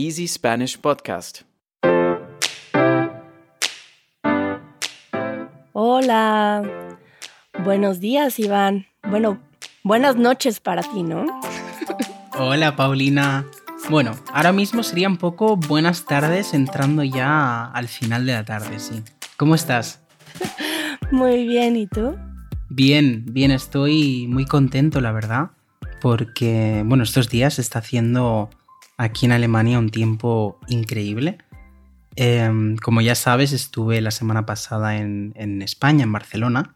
Easy Spanish Podcast. Hola. Buenos días, Iván. Bueno, buenas noches para ti, ¿no? Hola, Paulina. Bueno, ahora mismo sería un poco buenas tardes entrando ya al final de la tarde, sí. ¿Cómo estás? Muy bien, ¿y tú? Bien, bien, estoy muy contento, la verdad, porque, bueno, estos días está haciendo aquí en Alemania un tiempo increíble. Em, como ya sabes, estuve la semana pasada en, en España, en Barcelona,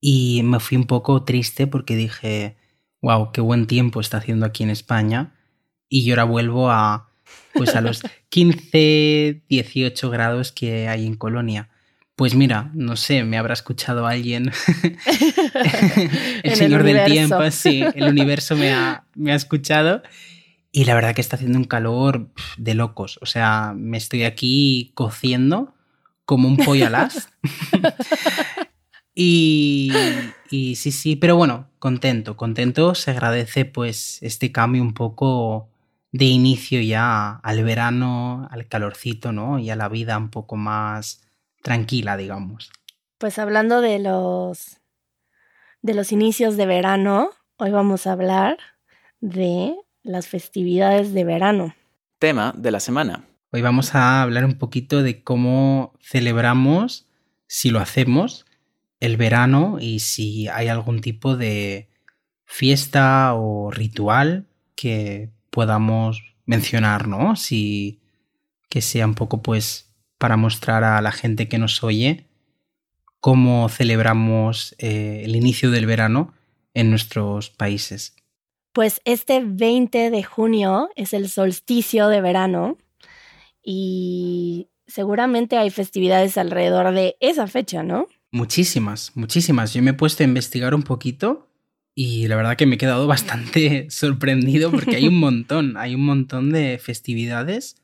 y me fui un poco triste porque dije, wow, qué buen tiempo está haciendo aquí en España y yo ahora vuelvo a, pues a los 15, 18 grados que hay en Colonia. Pues mira, no sé, me habrá escuchado alguien, el señor del tiempo, sí, el universo me ha, me ha escuchado y la verdad que está haciendo un calor de locos. O sea, me estoy aquí cociendo como un pollo alas. y, y sí, sí, pero bueno, contento, contento. Se agradece pues este cambio un poco de inicio ya al verano, al calorcito, ¿no? Y a la vida un poco más tranquila, digamos. Pues hablando de los de los inicios de verano, hoy vamos a hablar de las festividades de verano. Tema de la semana. Hoy vamos a hablar un poquito de cómo celebramos, si lo hacemos, el verano y si hay algún tipo de fiesta o ritual que podamos mencionar, ¿no? Si que sea un poco pues para mostrar a la gente que nos oye cómo celebramos eh, el inicio del verano en nuestros países. Pues este 20 de junio es el solsticio de verano y seguramente hay festividades alrededor de esa fecha, ¿no? Muchísimas, muchísimas. Yo me he puesto a investigar un poquito y la verdad que me he quedado bastante sorprendido porque hay un montón, hay un montón de festividades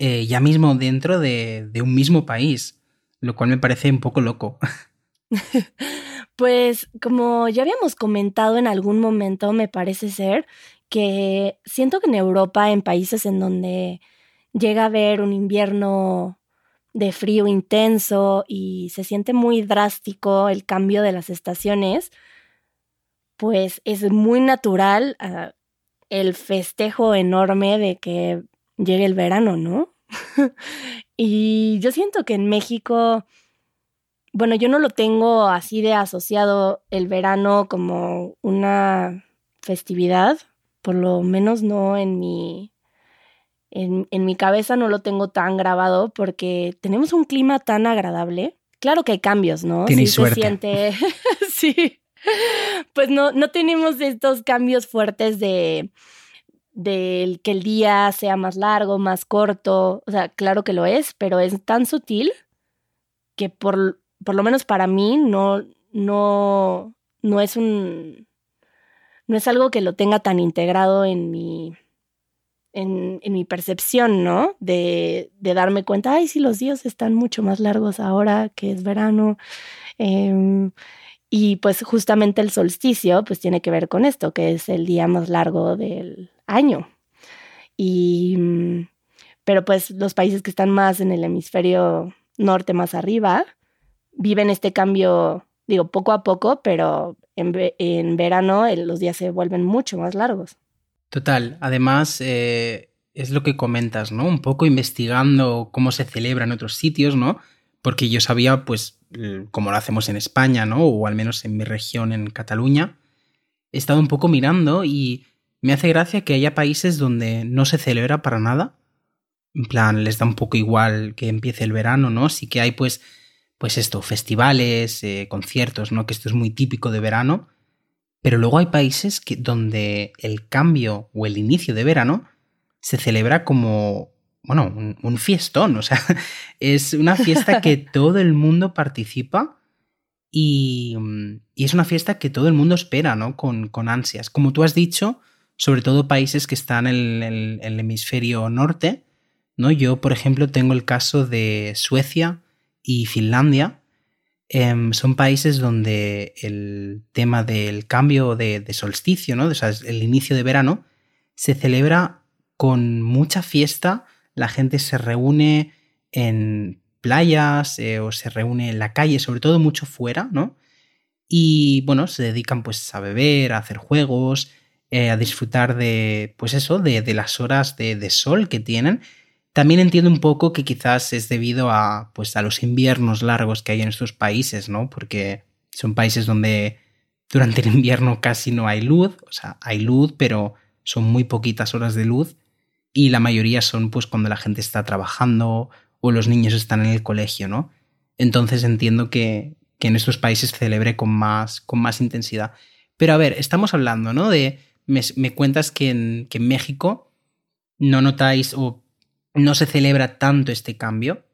eh, ya mismo dentro de, de un mismo país, lo cual me parece un poco loco. Pues como ya habíamos comentado en algún momento, me parece ser que siento que en Europa, en países en donde llega a haber un invierno de frío intenso y se siente muy drástico el cambio de las estaciones, pues es muy natural uh, el festejo enorme de que llegue el verano, ¿no? y yo siento que en México, bueno, yo no lo tengo así de asociado el verano como una festividad, por lo menos no en mi, en, en, mi cabeza no lo tengo tan grabado porque tenemos un clima tan agradable. Claro que hay cambios, ¿no? Tienes sí suerte. se siente, sí, pues no, no tenemos estos cambios fuertes de, de que el día sea más largo, más corto. O sea, claro que lo es, pero es tan sutil que por, por lo menos para mí no, no, no es un. no es algo que lo tenga tan integrado en mi. En, en mi percepción, ¿no? De, de, darme cuenta, ay, sí, los días están mucho más largos ahora que es verano. Eh, y pues justamente el solsticio pues tiene que ver con esto, que es el día más largo del año. Y mm, pero pues los países que están más en el hemisferio norte, más arriba, viven este cambio, digo, poco a poco, pero en, en verano los días se vuelven mucho más largos. Total, además eh, es lo que comentas, ¿no? Un poco investigando cómo se celebra en otros sitios, ¿no? Porque yo sabía, pues, como lo hacemos en España, ¿no? O al menos en mi región, en Cataluña, he estado un poco mirando y me hace gracia que haya países donde no se celebra para nada. En plan, les da un poco igual que empiece el verano, ¿no? Sí que hay pues, pues esto, festivales, eh, conciertos, ¿no? Que esto es muy típico de verano. Pero luego hay países que, donde el cambio o el inicio de verano se celebra como bueno, un, un, fiestón, o sea, es una fiesta que todo el mundo participa y, y, es una fiesta que todo el mundo espera, ¿no? Con, con ansias. Como tú has dicho, sobre todo países que están en el, en el hemisferio norte, ¿no? Yo, por ejemplo, tengo el caso de Suecia y Finlandia. Eh, son países donde el tema del cambio de, de solsticio, ¿no? O el inicio de verano, se celebra con mucha fiesta, la gente se reúne en playas eh, o se reúne en la calle, sobre todo mucho fuera, ¿no? Y bueno, se dedican pues a beber, a hacer juegos, eh, a disfrutar de, pues eso, de, las horas de, de, sol que tienen. También entiendo un poco que quizás es debido a, pues, a los inviernos largos que hay en estos países, ¿no? Porque son países donde durante el invierno casi no hay luz, o sea, hay luz, pero son muy poquitas horas de luz y la mayoría son pues cuando la gente está trabajando o los niños están en el colegio, ¿no? Entonces entiendo que, que en estos países se celebre con más, con más intensidad. Pero a ver, estamos hablando, ¿no? De, me, cuentas que en, que en México no notáis o no se celebra tanto este cambio,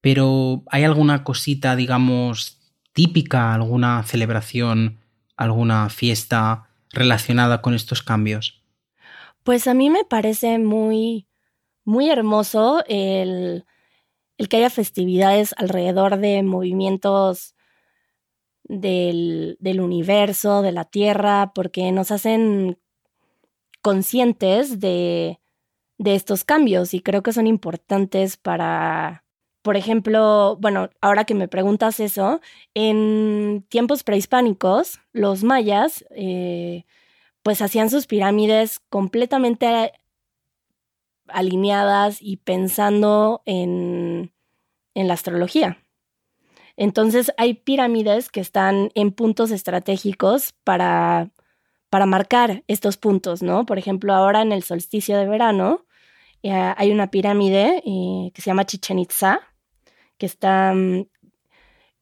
pero ¿hay alguna cosita, digamos, típica, alguna celebración, alguna fiesta relacionada con estos cambios? Pues a mí me parece muy, muy hermoso el, el que haya festividades alrededor de movimientos del, del, universo, de la Tierra, porque nos hacen conscientes de, de estos cambios y creo que son importantes para, por ejemplo, bueno, ahora que me preguntas eso, en tiempos prehispánicos, los mayas, eh, pues hacían sus pirámides completamente alineadas y pensando en, en la astrología. Entonces hay pirámides que están en puntos estratégicos para, para marcar estos puntos, ¿no? Por ejemplo, ahora en el solsticio de verano eh, hay una pirámide eh, que se llama Chichen Itza, que está, mm,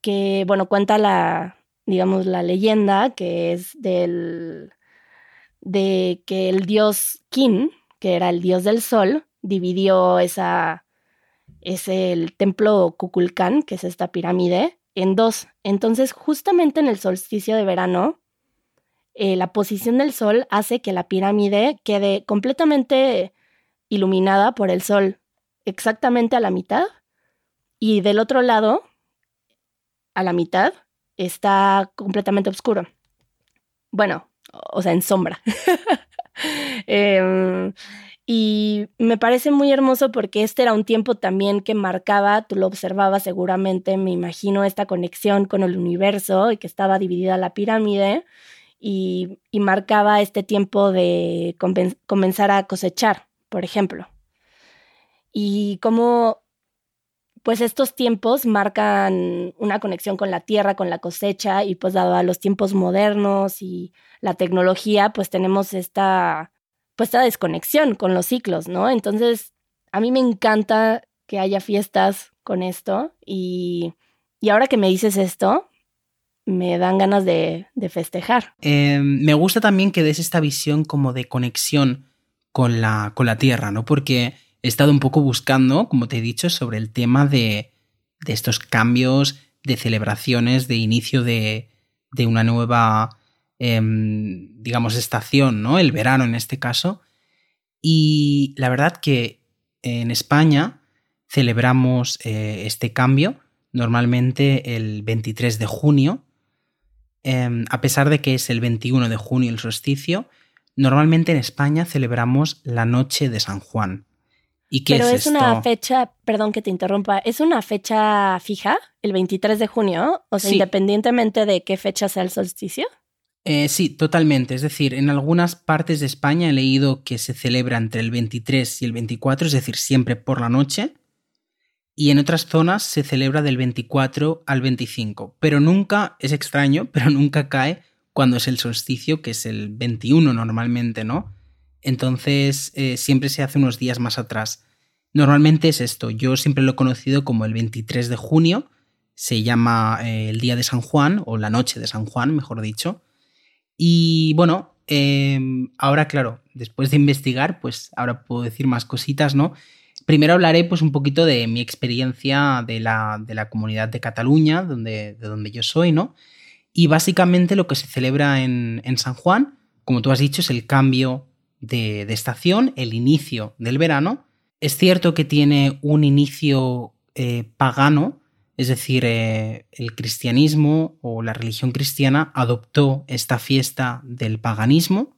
que, bueno, cuenta la, digamos, la leyenda que es del, de que el dios Kin, que era el dios del sol, dividió esa, es el templo Kukulcán, que es esta pirámide, en dos. Entonces, justamente en el solsticio de verano, eh, la posición del sol hace que la pirámide quede completamente iluminada por el sol, exactamente a la mitad, y del otro lado, a la mitad, está completamente oscuro. Bueno, o sea, en sombra. Em, y me parece muy hermoso porque este era un tiempo también que marcaba, tú lo observabas seguramente, me imagino, esta conexión con el universo y que estaba dividida la pirámide y, y marcaba este tiempo de comenzar a cosechar, por ejemplo. Y cómo pues estos tiempos marcan una conexión con la tierra, con la cosecha y pues dado a los tiempos modernos y la tecnología, pues tenemos esta, pues esta desconexión con los ciclos, ¿no? Entonces, a mí me encanta que haya fiestas con esto y, y ahora que me dices esto, me dan ganas de, de festejar. Eh, me gusta también que des esta visión como de conexión con la, con la tierra, ¿no? Porque he estado un poco buscando, como te he dicho, sobre el tema de, de estos cambios, de celebraciones, de inicio de, de una nueva, em, digamos, estación, ¿no? El verano en este caso. Y la verdad que en España celebramos eh, este cambio normalmente el 23 de junio, em, a pesar de que es el 21 de junio el solsticio, normalmente en España celebramos la noche de San Juan. Pero es, una fecha, perdón que te interrumpa, ¿es una fecha fija, el 23 de junio? O sea, independientemente de qué fecha sea el solsticio. Eh, sí, totalmente. Es decir, en algunas partes de España he leído que se celebra entre el 23 y el 24, es decir, siempre por la noche. Y en otras zonas se celebra del 24 al 25. Pero nunca, es extraño, pero nunca cae cuando es el solsticio, que es el 21 normalmente, ¿no? Entonces eh, siempre se hace unos días más atrás. Normalmente es esto, yo siempre lo he conocido como el 23 de junio, se llama eh, el día de San Juan, o la noche de San Juan, mejor dicho. Y bueno, em, ahora claro, después de investigar, pues ahora puedo decir más cositas, ¿no? Primero hablaré pues un poquito de mi experiencia de la, de la comunidad de Cataluña, donde, de donde yo soy, ¿no? Y básicamente lo que se celebra en, en San Juan, como tú has dicho, es el cambio de, estación, el inicio del verano. Es cierto que tiene un inicio eh, pagano, es decir, eh, el cristianismo o la religión cristiana adoptó esta fiesta del paganismo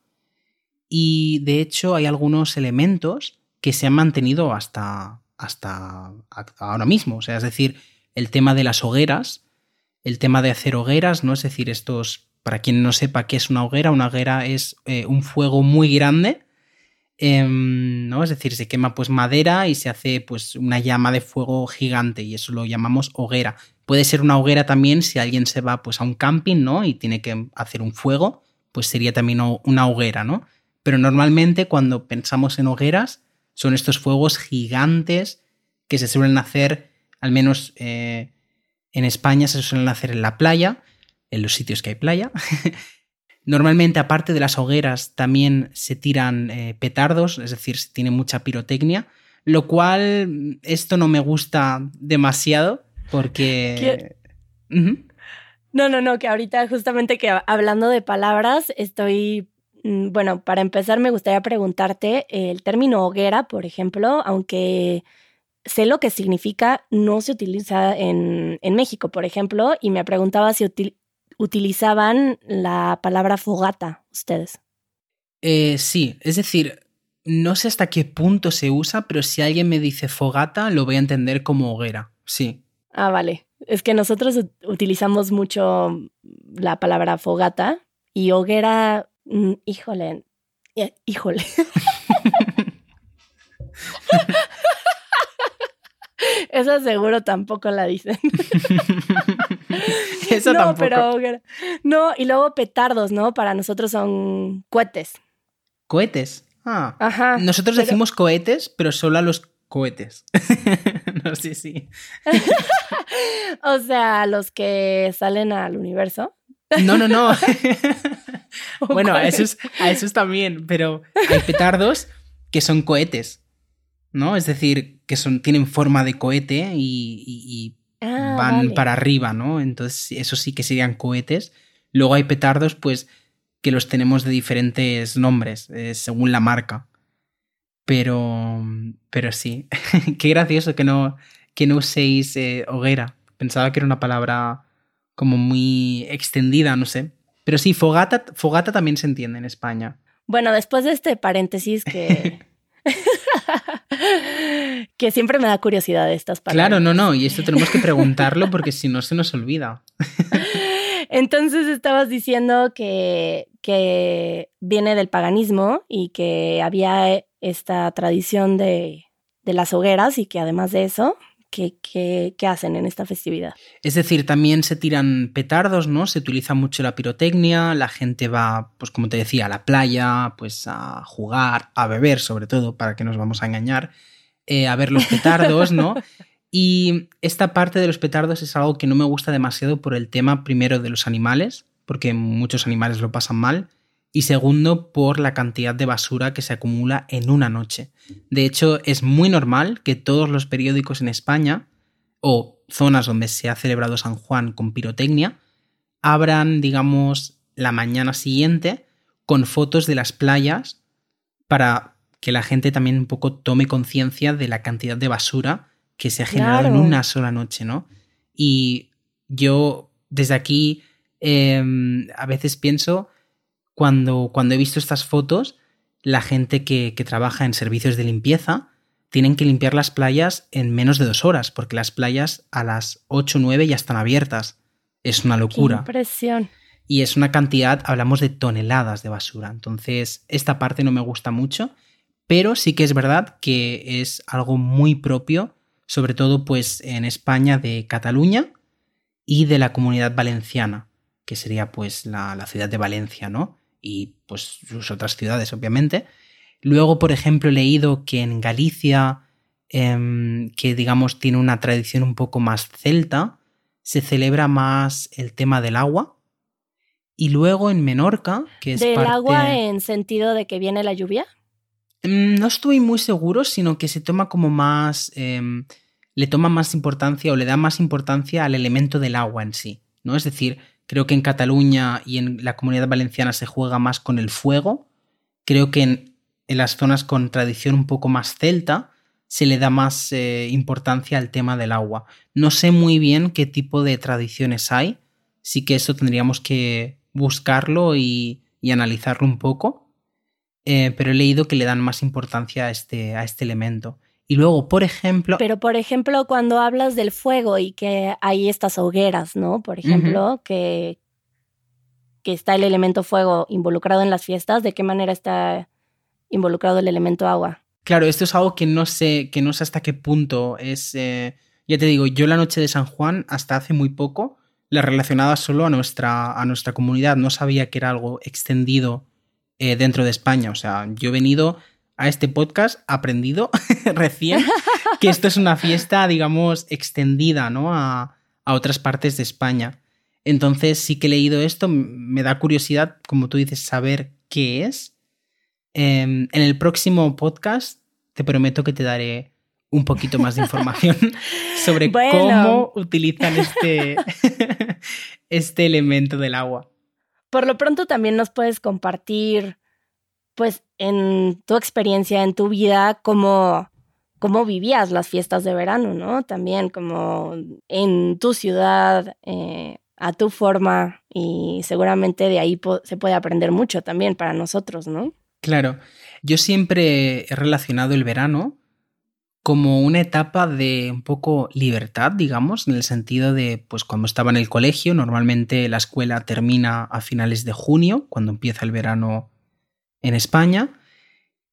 y de hecho hay algunos elementos que se han mantenido hasta, hasta ahora mismo. O sea, es decir, el tema de las hogueras, el tema de hacer hogueras, ¿no? Es decir, estos, para quien no sepa qué es una hoguera, una hoguera es eh, un fuego muy grande, em, ¿no? Es decir, se quema pues madera y se hace pues una llama de fuego gigante y eso lo llamamos hoguera. Puede ser una hoguera también si alguien se va pues a un camping, ¿no? Y tiene que hacer un fuego, pues sería también una hoguera, ¿no? Pero normalmente cuando pensamos en hogueras son estos fuegos gigantes que se suelen hacer, al menos eh, en España se suelen hacer en la playa, en los sitios que hay playa. Normalmente, aparte de las hogueras, también se tiran eh, petardos, es decir, se tiene mucha pirotecnia, lo cual esto no me gusta demasiado porque... No, no, no, que ahorita justamente que hablando de palabras, estoy Mm, bueno, para empezar me gustaría preguntarte el término hoguera, por ejemplo, aunque sé lo que significa, no se utiliza en, México, por ejemplo, y me preguntaba si utilizaban la palabra fogata ustedes. Eh, sí, es decir, no sé hasta qué punto se usa, pero si alguien me dice fogata, lo voy a entender como hoguera, sí. Ah, vale. Es que nosotros utilizamos mucho la palabra fogata y hoguera Mm, híjole, eh, híjole. Esa seguro tampoco la dicen. Esa no, Pero, no, y luego petardos, ¿no? Para nosotros son cohetes. ¿Cohetes? Ah. Ajá. Nosotros decimos cohetes, pero solo a los cohetes. no sé si. o sea, los que salen al universo. No, no, no. bueno, a esos, a esos también, pero hay petardos que son cohetes, ¿no? Es decir, que son, tienen forma de cohete y, ah, van para arriba, ¿no? Entonces, eso sí que serían cohetes. Luego hay petardos, pues, que los tenemos de diferentes nombres, eh, según la marca. Pero, pero sí, qué gracioso que no, que no uséis eh, hoguera. Pensaba que era una palabra como muy extendida, no sé. Pero sí, fogata, fogata también se entiende en España. Bueno, después de este paréntesis que... que siempre me da curiosidad de estas palabras. Claro, no, no, y esto tenemos que preguntarlo porque si no se nos olvida. Entonces estabas diciendo que, que viene del paganismo y que había esta tradición de, de las hogueras y que además de eso ¿Qué, hacen en esta festividad. Es decir, también se tiran petardos, ¿no? Se utiliza mucho la pirotecnia, la gente va, pues como te decía, a la playa, pues a jugar, a beber sobre todo, para que nos vamos a engañar, eh, a ver los petardos, ¿no? Y esta parte de los petardos es algo que no me gusta demasiado por el tema primero de los animales, porque muchos animales lo pasan mal, y segundo por la cantidad de basura que se acumula en una noche. De hecho, es muy normal que todos los periódicos en España, o zonas donde se ha celebrado San Juan con pirotecnia, abran, digamos, la mañana siguiente con fotos de las playas para que la gente también un poco tome conciencia de la cantidad de basura que se ha generado en una sola noche, ¿no? Y yo desde aquí em, a veces pienso cuando, cuando he visto estas fotos, la gente que, trabaja en servicios de limpieza tienen que limpiar las playas en menos de dos horas, porque las playas a las 8 o 9 ya están abiertas. Es una locura. Qué impresión. Y es una cantidad, hablamos de toneladas de basura. Entonces, esta parte no me gusta mucho, pero sí que es verdad que es algo muy propio, sobre todo pues en España de Cataluña y de la comunidad valenciana, que sería pues la, la ciudad de Valencia, ¿no? Y pues sus otras ciudades, obviamente. Luego, por ejemplo, he leído que en Galicia, em, que digamos tiene una tradición un poco más celta, se celebra más el tema del agua. Y luego en Menorca, que es... ¿Del agua en sentido de que viene la lluvia? Mm, no estoy muy seguro, sino que se toma como más... Em, le toma más importancia o le da más importancia al elemento del agua en sí, ¿no? Es decir, Creo que en Cataluña y en la comunidad valenciana se juega más con el fuego. Creo que en, las zonas con tradición un poco más celta se le da más eh, importancia al tema del agua. No sé muy bien qué tipo de tradiciones hay. Sí que eso tendríamos que buscarlo y, analizarlo un poco. eh, pero he leído que le dan más importancia a este, a este elemento. Y luego, por ejemplo... Pero, por ejemplo, cuando hablas del fuego y que hay estas hogueras, ¿no? Por ejemplo, que, que está el elemento fuego involucrado en las fiestas, ¿de qué manera está involucrado el elemento agua? Claro, esto es algo que no sé, que no sé hasta qué punto es. Eh, ya te digo, yo la noche de San Juan, hasta hace muy poco, la relacionaba solo a nuestra, a nuestra comunidad. No sabía que era algo extendido eh, dentro de España. O sea, yo he venido a este podcast aprendido recién que esto es una fiesta, digamos, extendida, ¿no? A, a otras partes de España. Entonces sí que he leído esto, me da curiosidad, como tú dices, saber qué es. Em, en el próximo podcast te prometo que te daré un poquito más de información sobre cómo utilizan este, este elemento del agua. Por lo pronto también nos puedes compartir, pues, en tu experiencia, en tu vida, cómo, cómo vivías las fiestas de verano, ¿no? También como en tu ciudad, eh, a tu forma y seguramente de ahí se puede aprender mucho también para nosotros, ¿no? Claro, yo siempre he relacionado el verano como una etapa de un poco libertad, digamos, en el sentido de, pues cuando estaba en el colegio, normalmente la escuela termina a finales de junio, cuando empieza el verano en España,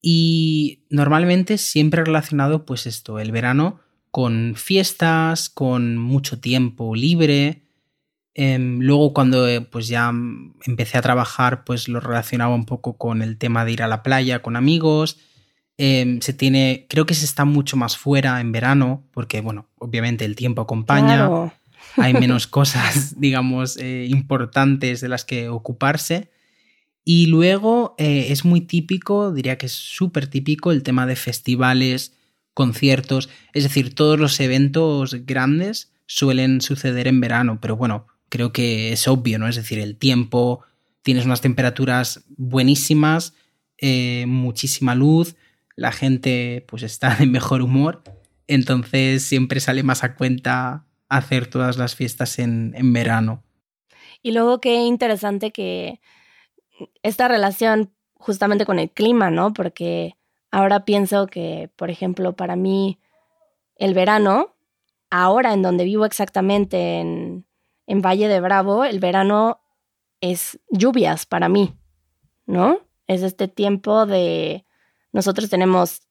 y normalmente siempre relacionado, pues esto, el verano con fiestas, con mucho tiempo libre, Em, luego cuando eh, pues ya empecé a trabajar pues lo relacionaba un poco con el tema de ir a la playa con amigos. Em, se tiene, creo que se está mucho más fuera en verano porque bueno, obviamente el tiempo acompaña. Hay menos cosas, digamos, eh, importantes de las que ocuparse. Y luego eh, es muy típico, diría que es súper típico el tema de festivales, conciertos, es decir, todos los eventos grandes suelen suceder en verano, pero bueno, creo que es obvio, ¿no? Es decir, el tiempo, tienes unas temperaturas buenísimas, eh, muchísima luz, la gente pues está de mejor humor, entonces siempre sale más a cuenta hacer todas las fiestas en, en verano. Y luego qué interesante que esta relación justamente con el clima, ¿no? Porque ahora pienso que, por ejemplo, para mí el verano, ahora en donde vivo exactamente, en, en Valle de Bravo, el verano es lluvias para mí, ¿no? Es este tiempo de... Nosotros tenemos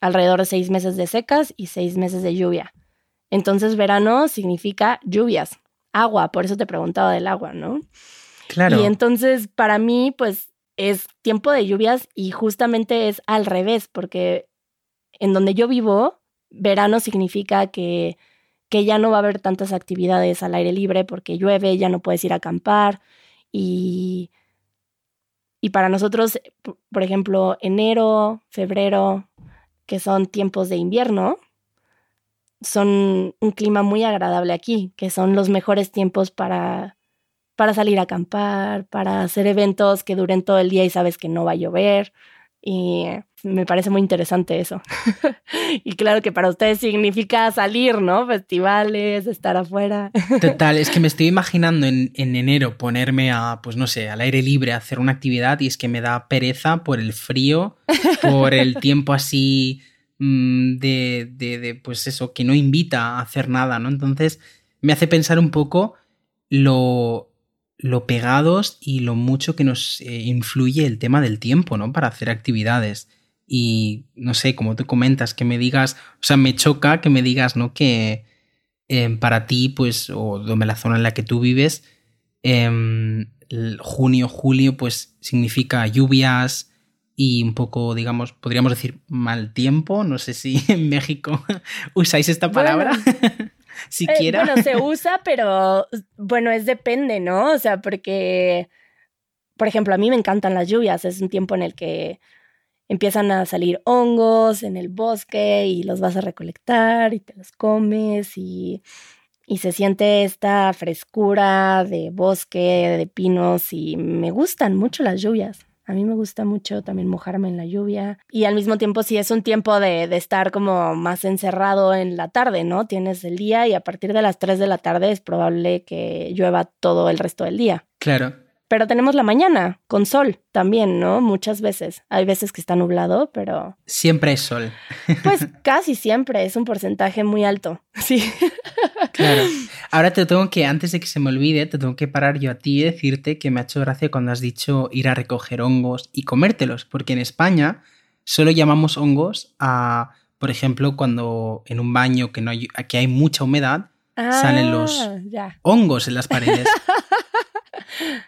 alrededor de seis meses de secas y seis meses de lluvia. Entonces verano significa lluvias, agua, por eso te preguntaba del agua, ¿no? Claro. Y entonces para mí, pues es tiempo de lluvias y justamente es al revés, porque en donde yo vivo, verano significa que que ya no va a haber tantas actividades al aire libre porque llueve, ya no puedes ir a acampar y, y para nosotros, por ejemplo, enero, febrero, que son tiempos de invierno, son un clima muy agradable aquí, que son los mejores tiempos para, para salir a acampar, para hacer eventos que duren todo el día y sabes que no va a llover. Y me parece muy interesante eso. y claro que para ustedes significa salir, ¿no? Festivales, estar afuera. Total, es que me estoy imaginando en, enero ponerme a, pues no sé, al aire libre a hacer una actividad y es que me da pereza por el frío, por el tiempo así mm, de, de, de, pues eso, que no invita a hacer nada, ¿no? Entonces me hace pensar un poco lo, lo pegados y lo mucho que nos eh, influye el tema del tiempo, ¿no? Para hacer actividades. Y no sé, como tú comentas, que me digas, o sea, me choca que me digas, ¿no? Que em, para ti, pues, o donde la zona en la que tú vives, em, junio, julio, pues significa lluvias y un poco, digamos, podríamos decir mal tiempo. No sé si en México usáis esta palabra. Siquiera. Eh, bueno, se usa, pero bueno, es depende, ¿no? O sea, porque, por ejemplo, a mí me encantan las lluvias, es un tiempo en el que empiezan a salir hongos en el bosque y los vas a recolectar y te los comes y, y se siente esta frescura de bosque, de pinos y me gustan mucho las lluvias. A mí me gusta mucho también mojarme en la lluvia y al mismo tiempo sí es un tiempo de, de, estar como más encerrado en la tarde, ¿no? Tienes el día y a partir de las 3 de la tarde es probable que llueva todo el resto del día. Claro. Pero tenemos la mañana con sol también, ¿no? Muchas veces. Hay veces que está nublado, pero... Siempre hay sol. Pues casi siempre, es un porcentaje muy alto, sí. Claro. Ahora te tengo que, antes de que se me olvide, te tengo que parar yo a ti y decirte que me ha hecho gracia cuando has dicho ir a recoger hongos y comértelos, porque en España solo llamamos hongos a, por ejemplo, cuando en un baño que, no hay, que hay mucha humedad, salen los Ah, hongos en las paredes.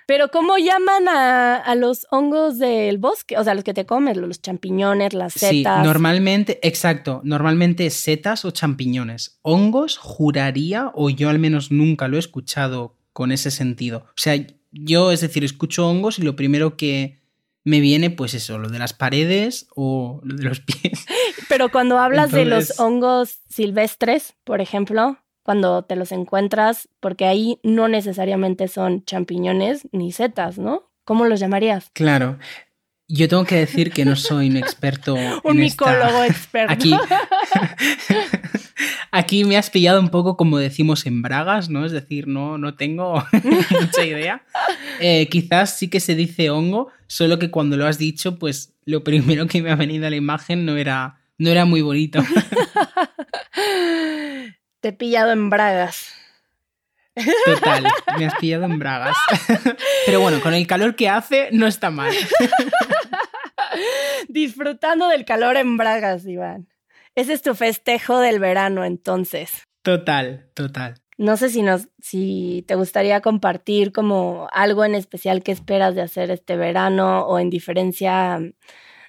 Pero ¿cómo llaman a, a, los hongos del bosque? O sea, los que te comes, los champiñones, las setas. Sí, normalmente, exacto, normalmente setas o champiñones. Hongos, juraría, o yo al menos nunca lo he escuchado con ese sentido. O sea, yo, es decir, escucho hongos y lo primero que me viene, pues eso, lo de las paredes o lo de los pies. Pero cuando hablas Entonces... de los hongos silvestres, por ejemplo, cuando te los encuentras, porque ahí no necesariamente son champiñones ni setas, ¿no? ¿Cómo los llamarías? Claro. Yo tengo que decir que no soy un experto. un en micólogo esta... experto. Aquí, aquí me has pillado un poco como decimos en Bragas, ¿no? Es decir, no, no tengo mucha idea. Eh, quizás sí que se dice hongo, solo que cuando lo has dicho, pues lo primero que me ha venido a la imagen no era, no era muy bonito. Te he pillado en bragas. Total, me has pillado en bragas. Pero bueno, con el calor que hace no está mal. Disfrutando del calor en bragas, Iván. Ese es tu festejo del verano, entonces. Total, total. No sé si nos, si te gustaría compartir como algo en especial que esperas de hacer este verano o en diferencia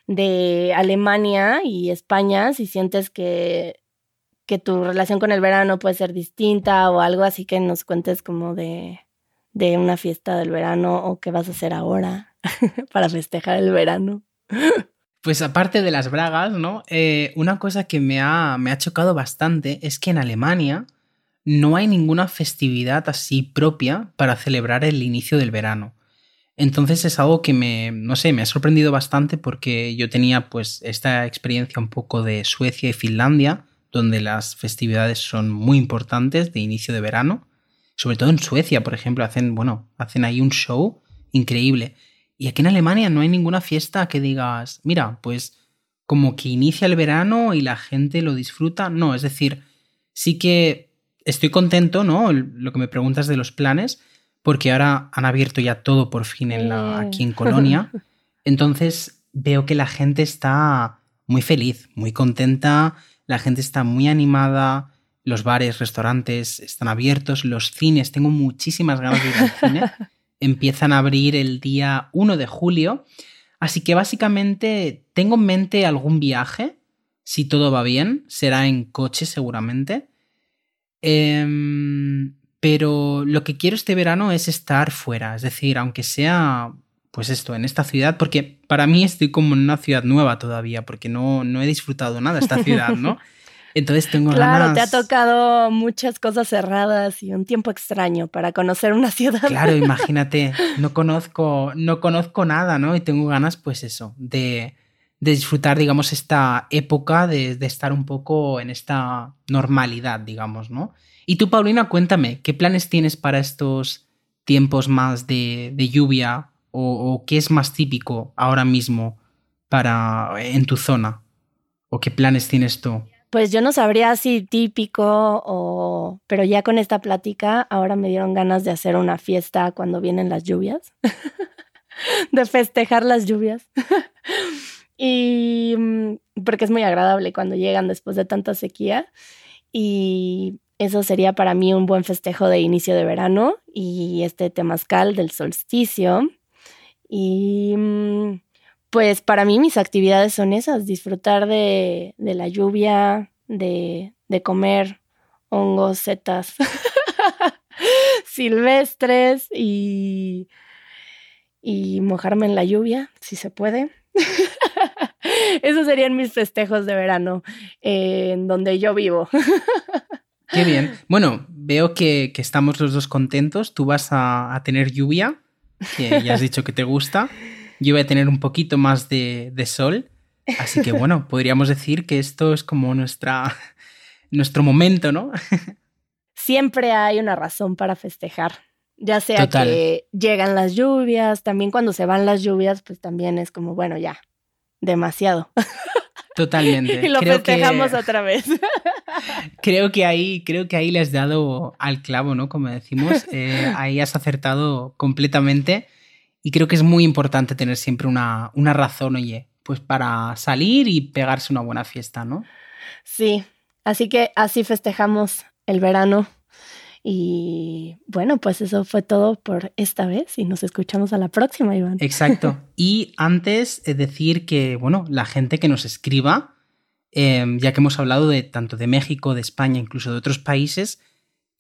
de Alemania y España, si sientes que que tu relación con el verano puede ser distinta o algo así que nos cuentes como de, de una fiesta del verano o qué vas a hacer ahora para festejar el verano. Pues aparte de las bragas, ¿no? Eh, una cosa que me ha, me ha chocado bastante es que en Alemania no hay ninguna festividad así propia para celebrar el inicio del verano. Entonces es algo que me, no sé, me ha sorprendido bastante porque yo tenía pues esta experiencia un poco de Suecia y Finlandia, donde las festividades son muy importantes de inicio de verano. Sobre todo en Suecia, por ejemplo, hacen, bueno, hacen ahí un show increíble. Y aquí en Alemania no hay ninguna fiesta que digas, mira, pues como que inicia el verano y la gente lo disfruta. No, es decir, sí que estoy contento, ¿no? Lo que me preguntas de los planes, porque ahora han abierto ya todo por fin en la, aquí en Colonia. Entonces veo que la gente está muy feliz, muy contenta la gente está muy animada, los bares, restaurantes están abiertos, los cines, tengo muchísimas ganas de ir al cine, empiezan a abrir el día 1 de julio, así que básicamente tengo en mente algún viaje, si todo va bien, será en coche seguramente, eh, pero lo que quiero este verano es estar fuera, es decir, aunque sea pues esto, en esta ciudad, porque para mí estoy como en una ciudad nueva todavía, porque no, no he disfrutado nada de esta ciudad, ¿no? Entonces tengo claro, ganas. te ha tocado muchas cosas cerradas y un tiempo extraño para conocer una ciudad. Claro, imagínate, no conozco, no conozco nada, ¿no? Y tengo ganas, pues eso, de, de disfrutar, digamos, esta época de, de, estar un poco en esta normalidad, digamos, ¿no? Y tú, Paulina, cuéntame, ¿qué planes tienes para estos tiempos más de, de lluvia o, qué es más típico ahora mismo para en tu zona? ¿O qué planes tienes tú? Pues yo no sabría si típico o... Pero ya con esta plática ahora me dieron ganas de hacer una fiesta cuando vienen las lluvias. de festejar las lluvias. y porque es muy agradable cuando llegan después de tanta sequía. Y eso sería para mí un buen festejo de inicio de verano y este temazcal del solsticio. Y pues para mí mis actividades son esas, disfrutar de, la lluvia, de, comer hongos, setas silvestres y, y mojarme en la lluvia, si se puede. Esos serían mis festejos de verano eh, en donde yo vivo. Qué bien. Bueno, veo que, estamos los dos contentos. Tú vas a tener lluvia que ya has dicho que te gusta. Yo voy a tener un poquito más de, de, sol. Así que bueno, podríamos decir que esto es como nuestra, nuestro momento, ¿no? Siempre hay una razón para festejar. Ya sea que llegan las lluvias, también cuando se van las lluvias, pues también es como, bueno, ya, demasiado. Totalmente. y lo festejamos otra vez. creo que ahí, creo que ahí le has dado al clavo, ¿no? Como decimos, eh, ahí has acertado completamente. Y creo que es muy importante tener siempre una, una razón, oye, pues para salir y pegarse una buena fiesta, ¿no? Sí, así que así festejamos el verano. Y bueno, pues eso fue todo por esta vez y nos escuchamos a la próxima, Iván. Exacto. Y antes de decir que, bueno, la gente que nos escriba, em, ya que hemos hablado de tanto de México, de España, incluso de otros países,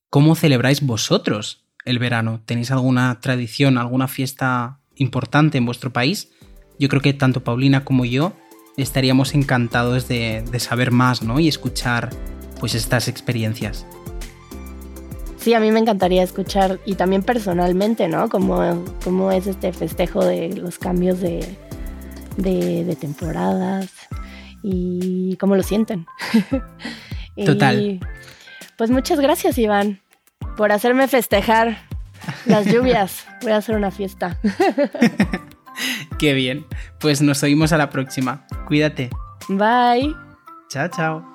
¿cómo celebráis vosotros el verano? ¿Tenéis alguna tradición, alguna fiesta importante en vuestro país? Yo creo que tanto Paulina como yo estaríamos encantados de, de saber más, ¿no? Y escuchar pues estas experiencias. Sí, a mí me encantaría escuchar y también personalmente, ¿no? Cómo, cómo es este festejo de los cambios de, de, temporadas y cómo lo sienten. Total. pues muchas gracias, Iván, por hacerme festejar las lluvias. Voy a hacer una fiesta. Qué bien. Pues nos oímos a la próxima. Cuídate. Bye. Chao, chao.